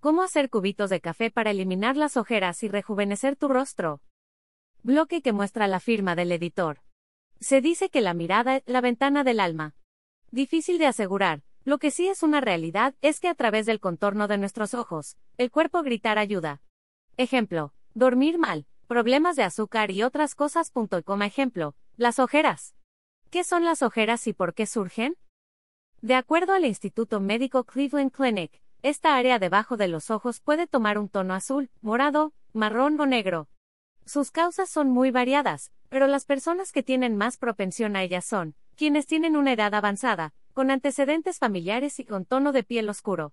¿Cómo hacer cubitos de café para eliminar las ojeras y rejuvenecer tu rostro? Bloque que muestra la firma del editor. Se dice que la mirada es la ventana del alma. Difícil de asegurar, lo que sí es una realidad es que a través del contorno de nuestros ojos, el cuerpo gritar ayuda. Ejemplo, dormir mal, problemas de azúcar y otras cosas. Como ejemplo, las ojeras. ¿Qué son las ojeras y por qué surgen? De acuerdo al Instituto Médico Cleveland Clinic, esta área debajo de los ojos puede tomar un tono azul, morado, marrón o negro. Sus causas son muy variadas, pero las personas que tienen más propensión a ellas son quienes tienen una edad avanzada, con antecedentes familiares y con tono de piel oscuro.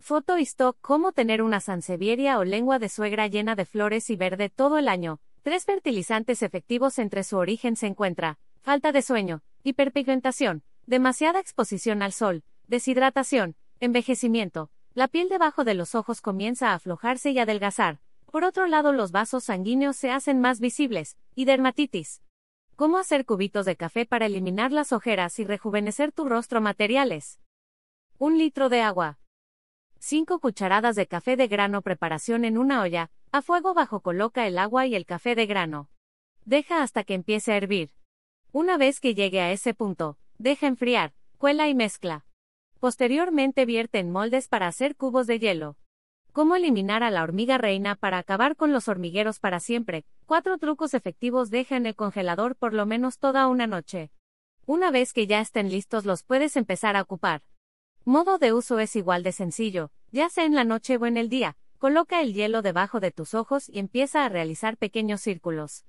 Foto y stock Cómo tener una sansevieria o lengua de suegra llena de flores y verde todo el año. Tres fertilizantes efectivos entre su origen se encuentra falta de sueño, hiperpigmentación, demasiada exposición al sol, deshidratación, envejecimiento, la piel debajo de los ojos comienza a aflojarse y adelgazar. Por otro lado, los vasos sanguíneos se hacen más visibles, y dermatitis. ¿Cómo hacer cubitos de café para eliminar las ojeras y rejuvenecer tu rostro materiales? Un litro de agua. 5 cucharadas de café de grano preparación en una olla, a fuego bajo coloca el agua y el café de grano. Deja hasta que empiece a hervir. Una vez que llegue a ese punto, deja enfriar, cuela y mezcla. Posteriormente vierte en moldes para hacer cubos de hielo. ¿Cómo eliminar a la hormiga reina para acabar con los hormigueros para siempre? Cuatro trucos efectivos deja en el congelador por lo menos toda una noche. Una vez que ya estén listos los puedes empezar a ocupar. Modo de uso es igual de sencillo, ya sea en la noche o en el día. Coloca el hielo debajo de tus ojos y empieza a realizar pequeños círculos.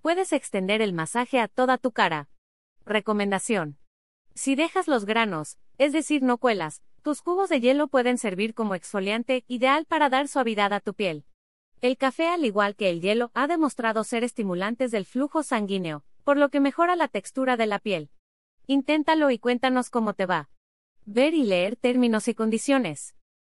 Puedes extender el masaje a toda tu cara. Recomendación. Si dejas los granos, es decir, no cuelas, tus cubos de hielo pueden servir como exfoliante, ideal para dar suavidad a tu piel. El café, al igual que el hielo, ha demostrado ser estimulantes del flujo sanguíneo, por lo que mejora la textura de la piel. Inténtalo y cuéntanos cómo te va. Ver y leer términos y condiciones.